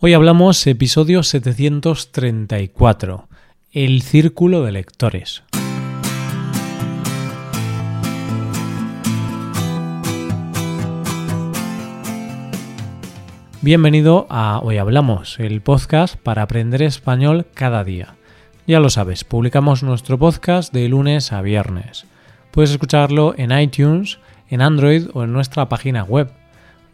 Hoy hablamos episodio 734, el círculo de lectores. Bienvenido a Hoy Hablamos, el podcast para aprender español cada día. Ya lo sabes, publicamos nuestro podcast de lunes a viernes. Puedes escucharlo en iTunes, en Android o en nuestra página web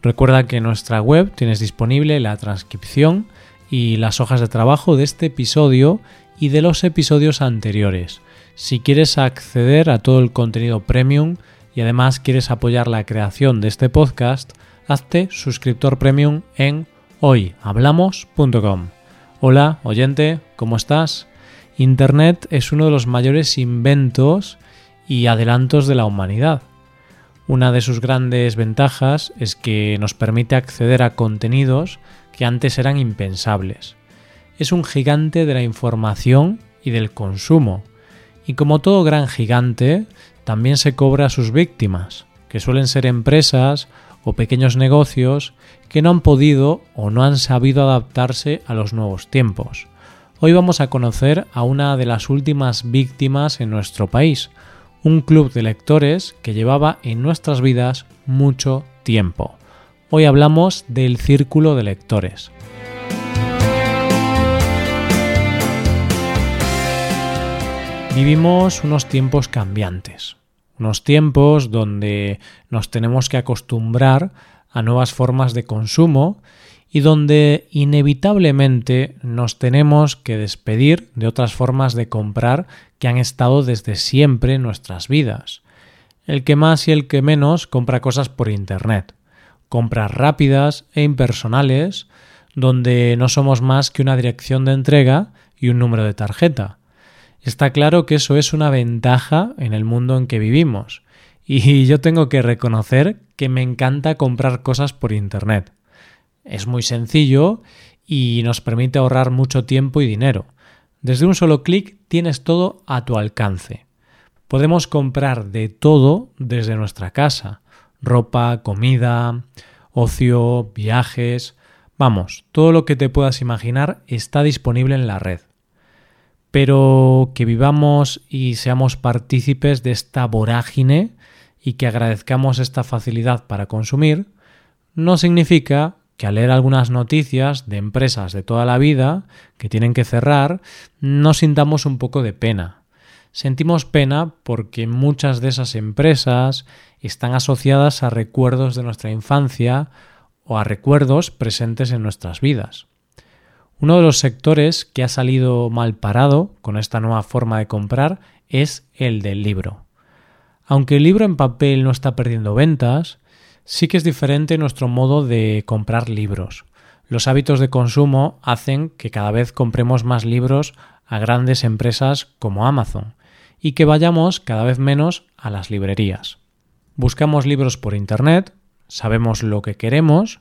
Recuerda que en nuestra web tienes disponible la transcripción y las hojas de trabajo de este episodio y de los episodios anteriores. Si quieres acceder a todo el contenido premium y además quieres apoyar la creación de este podcast, hazte suscriptor premium en hoyhablamos.com. Hola, oyente, ¿cómo estás? Internet es uno de los mayores inventos y adelantos de la humanidad. Una de sus grandes ventajas es que nos permite acceder a contenidos que antes eran impensables. Es un gigante de la información y del consumo, y como todo gran gigante, también se cobra a sus víctimas, que suelen ser empresas o pequeños negocios que no han podido o no han sabido adaptarse a los nuevos tiempos. Hoy vamos a conocer a una de las últimas víctimas en nuestro país, un club de lectores que llevaba en nuestras vidas mucho tiempo. Hoy hablamos del círculo de lectores. Vivimos unos tiempos cambiantes, unos tiempos donde nos tenemos que acostumbrar a nuevas formas de consumo y donde inevitablemente nos tenemos que despedir de otras formas de comprar que han estado desde siempre en nuestras vidas. El que más y el que menos compra cosas por Internet. Compras rápidas e impersonales, donde no somos más que una dirección de entrega y un número de tarjeta. Está claro que eso es una ventaja en el mundo en que vivimos, y yo tengo que reconocer que me encanta comprar cosas por Internet. Es muy sencillo y nos permite ahorrar mucho tiempo y dinero. Desde un solo clic tienes todo a tu alcance. Podemos comprar de todo desde nuestra casa. Ropa, comida, ocio, viajes. Vamos, todo lo que te puedas imaginar está disponible en la red. Pero que vivamos y seamos partícipes de esta vorágine y que agradezcamos esta facilidad para consumir, no significa que al leer algunas noticias de empresas de toda la vida que tienen que cerrar, nos sintamos un poco de pena. Sentimos pena porque muchas de esas empresas están asociadas a recuerdos de nuestra infancia o a recuerdos presentes en nuestras vidas. Uno de los sectores que ha salido mal parado con esta nueva forma de comprar es el del libro. Aunque el libro en papel no está perdiendo ventas, sí que es diferente nuestro modo de comprar libros. Los hábitos de consumo hacen que cada vez compremos más libros a grandes empresas como Amazon y que vayamos cada vez menos a las librerías. Buscamos libros por Internet, sabemos lo que queremos,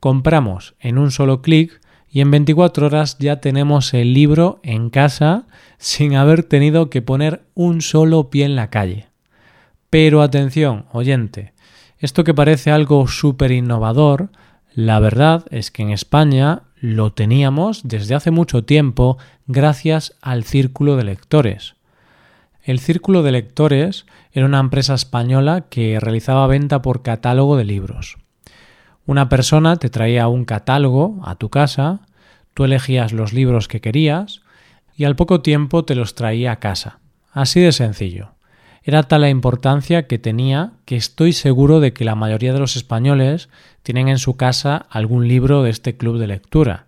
compramos en un solo clic y en 24 horas ya tenemos el libro en casa sin haber tenido que poner un solo pie en la calle. Pero atención, oyente, esto que parece algo súper innovador, la verdad es que en España lo teníamos desde hace mucho tiempo gracias al Círculo de Lectores. El Círculo de Lectores era una empresa española que realizaba venta por catálogo de libros. Una persona te traía un catálogo a tu casa, tú elegías los libros que querías y al poco tiempo te los traía a casa. Así de sencillo. Era tal la importancia que tenía que estoy seguro de que la mayoría de los españoles tienen en su casa algún libro de este club de lectura.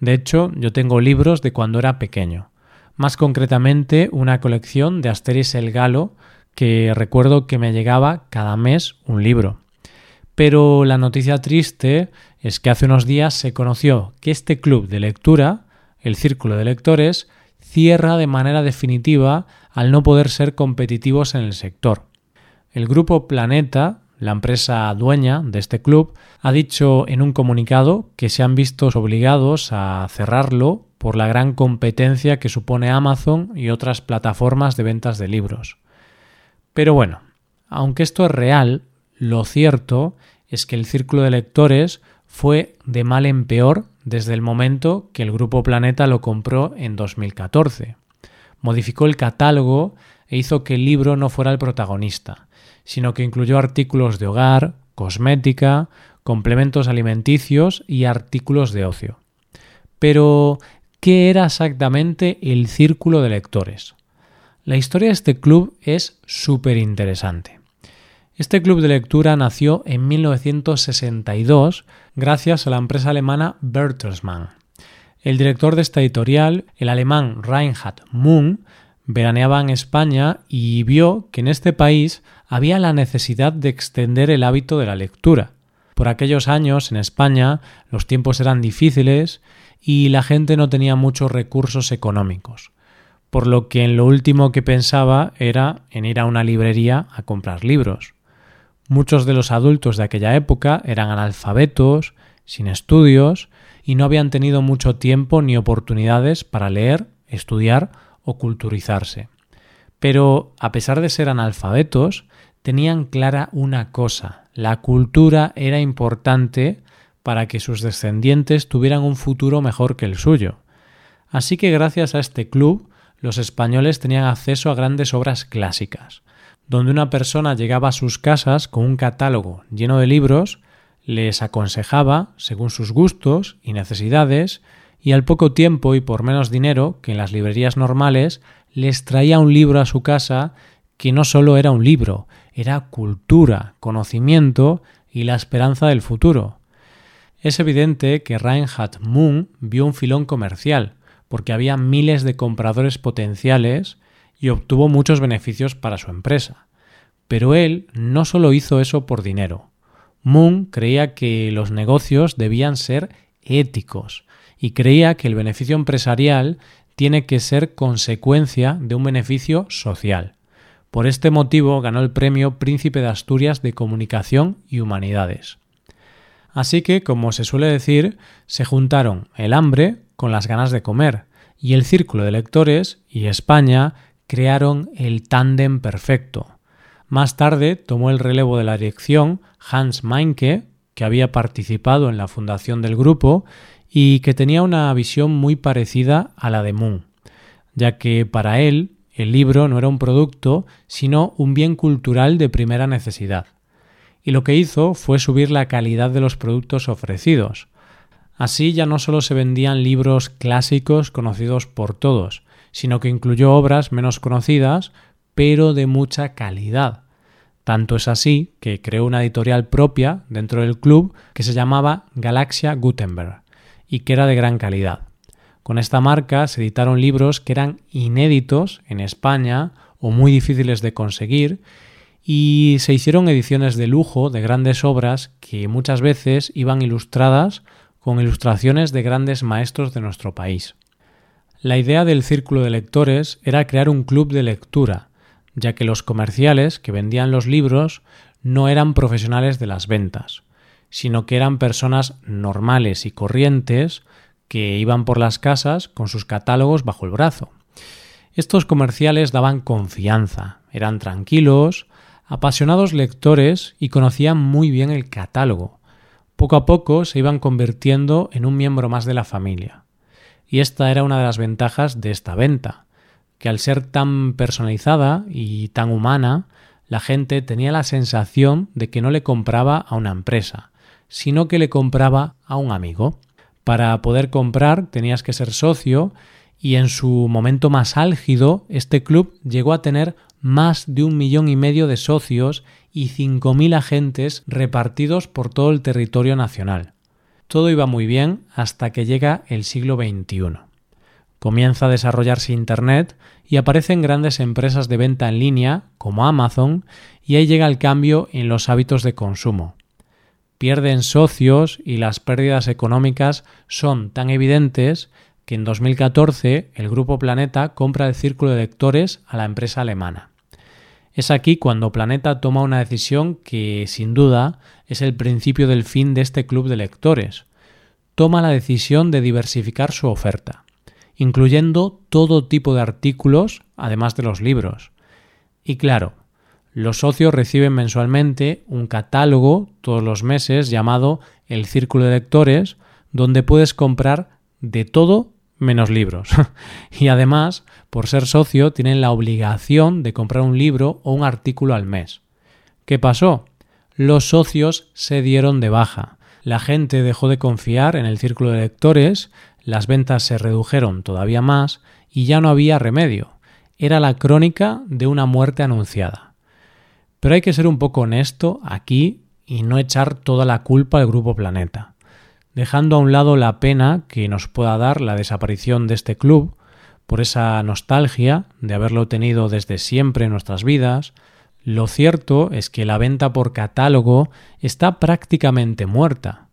De hecho, yo tengo libros de cuando era pequeño. Más concretamente, una colección de Asterix el Galo que recuerdo que me llegaba cada mes un libro. Pero la noticia triste es que hace unos días se conoció que este club de lectura, el Círculo de Lectores, cierra de manera definitiva al no poder ser competitivos en el sector. El grupo Planeta, la empresa dueña de este club, ha dicho en un comunicado que se han visto obligados a cerrarlo por la gran competencia que supone Amazon y otras plataformas de ventas de libros. Pero bueno, aunque esto es real, lo cierto es que el círculo de lectores fue de mal en peor desde el momento que el Grupo Planeta lo compró en 2014. Modificó el catálogo e hizo que el libro no fuera el protagonista, sino que incluyó artículos de hogar, cosmética, complementos alimenticios y artículos de ocio. Pero, ¿qué era exactamente el Círculo de Lectores? La historia de este club es súper interesante. Este club de lectura nació en 1962 gracias a la empresa alemana Bertelsmann. El director de esta editorial, el alemán Reinhard Munk, veraneaba en España y vio que en este país había la necesidad de extender el hábito de la lectura. Por aquellos años, en España, los tiempos eran difíciles y la gente no tenía muchos recursos económicos, por lo que en lo último que pensaba era en ir a una librería a comprar libros. Muchos de los adultos de aquella época eran analfabetos, sin estudios, y no habían tenido mucho tiempo ni oportunidades para leer, estudiar o culturizarse. Pero, a pesar de ser analfabetos, tenían clara una cosa, la cultura era importante para que sus descendientes tuvieran un futuro mejor que el suyo. Así que gracias a este club, los españoles tenían acceso a grandes obras clásicas, donde una persona llegaba a sus casas con un catálogo lleno de libros, les aconsejaba, según sus gustos y necesidades, y al poco tiempo y por menos dinero que en las librerías normales, les traía un libro a su casa que no solo era un libro, era cultura, conocimiento y la esperanza del futuro. Es evidente que Reinhard Moon vio un filón comercial, porque había miles de compradores potenciales y obtuvo muchos beneficios para su empresa. Pero él no solo hizo eso por dinero. Moon creía que los negocios debían ser éticos y creía que el beneficio empresarial tiene que ser consecuencia de un beneficio social. Por este motivo ganó el premio Príncipe de Asturias de Comunicación y Humanidades. Así que, como se suele decir, se juntaron el hambre con las ganas de comer, y el Círculo de Lectores y España crearon el tándem perfecto. Más tarde tomó el relevo de la dirección Hans Meinke, que había participado en la fundación del grupo y que tenía una visión muy parecida a la de Moon, ya que para él el libro no era un producto, sino un bien cultural de primera necesidad. Y lo que hizo fue subir la calidad de los productos ofrecidos. Así ya no solo se vendían libros clásicos conocidos por todos, sino que incluyó obras menos conocidas, pero de mucha calidad. Tanto es así que creó una editorial propia dentro del club que se llamaba Galaxia Gutenberg y que era de gran calidad. Con esta marca se editaron libros que eran inéditos en España o muy difíciles de conseguir y se hicieron ediciones de lujo de grandes obras que muchas veces iban ilustradas con ilustraciones de grandes maestros de nuestro país. La idea del círculo de lectores era crear un club de lectura, ya que los comerciales que vendían los libros no eran profesionales de las ventas, sino que eran personas normales y corrientes que iban por las casas con sus catálogos bajo el brazo. Estos comerciales daban confianza, eran tranquilos, apasionados lectores y conocían muy bien el catálogo. Poco a poco se iban convirtiendo en un miembro más de la familia. Y esta era una de las ventajas de esta venta, que al ser tan personalizada y tan humana, la gente tenía la sensación de que no le compraba a una empresa, sino que le compraba a un amigo. Para poder comprar tenías que ser socio y en su momento más álgido este club llegó a tener más de un millón y medio de socios y cinco mil agentes repartidos por todo el territorio nacional. Todo iba muy bien hasta que llega el siglo XXI. Comienza a desarrollarse Internet y aparecen grandes empresas de venta en línea como Amazon y ahí llega el cambio en los hábitos de consumo pierden socios y las pérdidas económicas son tan evidentes que en 2014 el Grupo Planeta compra el círculo de lectores a la empresa alemana. Es aquí cuando Planeta toma una decisión que, sin duda, es el principio del fin de este club de lectores. Toma la decisión de diversificar su oferta, incluyendo todo tipo de artículos, además de los libros. Y claro, los socios reciben mensualmente un catálogo todos los meses llamado el Círculo de Lectores, donde puedes comprar de todo menos libros. y además, por ser socio, tienen la obligación de comprar un libro o un artículo al mes. ¿Qué pasó? Los socios se dieron de baja. La gente dejó de confiar en el círculo de lectores, las ventas se redujeron todavía más y ya no había remedio. Era la crónica de una muerte anunciada. Pero hay que ser un poco honesto aquí y no echar toda la culpa al Grupo Planeta. Dejando a un lado la pena que nos pueda dar la desaparición de este club, por esa nostalgia de haberlo tenido desde siempre en nuestras vidas, lo cierto es que la venta por catálogo está prácticamente muerta.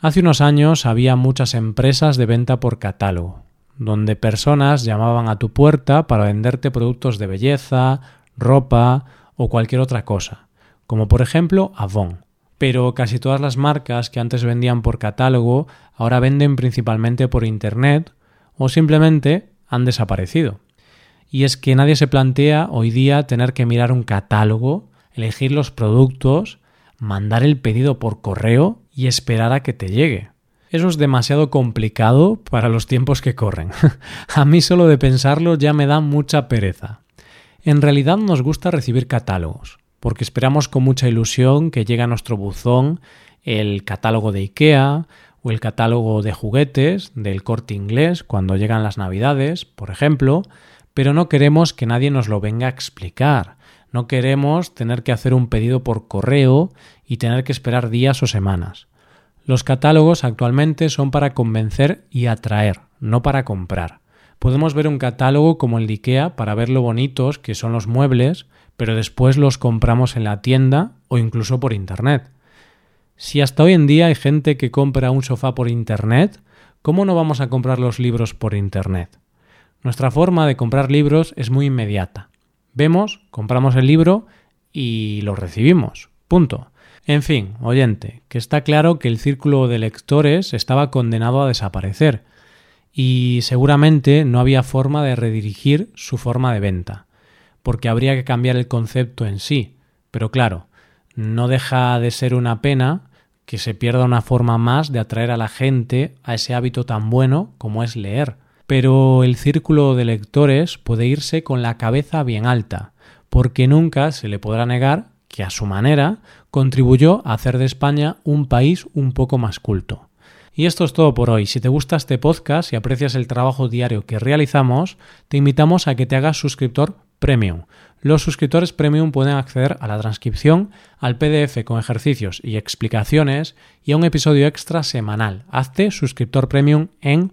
Hace unos años había muchas empresas de venta por catálogo, donde personas llamaban a tu puerta para venderte productos de belleza, ropa o cualquier otra cosa, como por ejemplo Avon. Pero casi todas las marcas que antes vendían por catálogo ahora venden principalmente por Internet o simplemente han desaparecido. Y es que nadie se plantea hoy día tener que mirar un catálogo, elegir los productos, mandar el pedido por correo y esperar a que te llegue. Eso es demasiado complicado para los tiempos que corren. a mí solo de pensarlo ya me da mucha pereza. En realidad nos gusta recibir catálogos, porque esperamos con mucha ilusión que llegue a nuestro buzón el catálogo de IKEA o el catálogo de juguetes del corte inglés cuando llegan las navidades, por ejemplo, pero no queremos que nadie nos lo venga a explicar. No queremos tener que hacer un pedido por correo y tener que esperar días o semanas. Los catálogos actualmente son para convencer y atraer, no para comprar. Podemos ver un catálogo como el de IKEA para ver lo bonitos que son los muebles, pero después los compramos en la tienda o incluso por Internet. Si hasta hoy en día hay gente que compra un sofá por Internet, ¿cómo no vamos a comprar los libros por Internet? Nuestra forma de comprar libros es muy inmediata. Vemos, compramos el libro y lo recibimos. Punto. En fin, oyente, que está claro que el círculo de lectores estaba condenado a desaparecer y seguramente no había forma de redirigir su forma de venta, porque habría que cambiar el concepto en sí. Pero claro, no deja de ser una pena que se pierda una forma más de atraer a la gente a ese hábito tan bueno como es leer. Pero el círculo de lectores puede irse con la cabeza bien alta, porque nunca se le podrá negar que a su manera contribuyó a hacer de España un país un poco más culto. Y esto es todo por hoy. Si te gusta este podcast y aprecias el trabajo diario que realizamos, te invitamos a que te hagas suscriptor premium. Los suscriptores premium pueden acceder a la transcripción, al PDF con ejercicios y explicaciones y a un episodio extra semanal. Hazte suscriptor premium en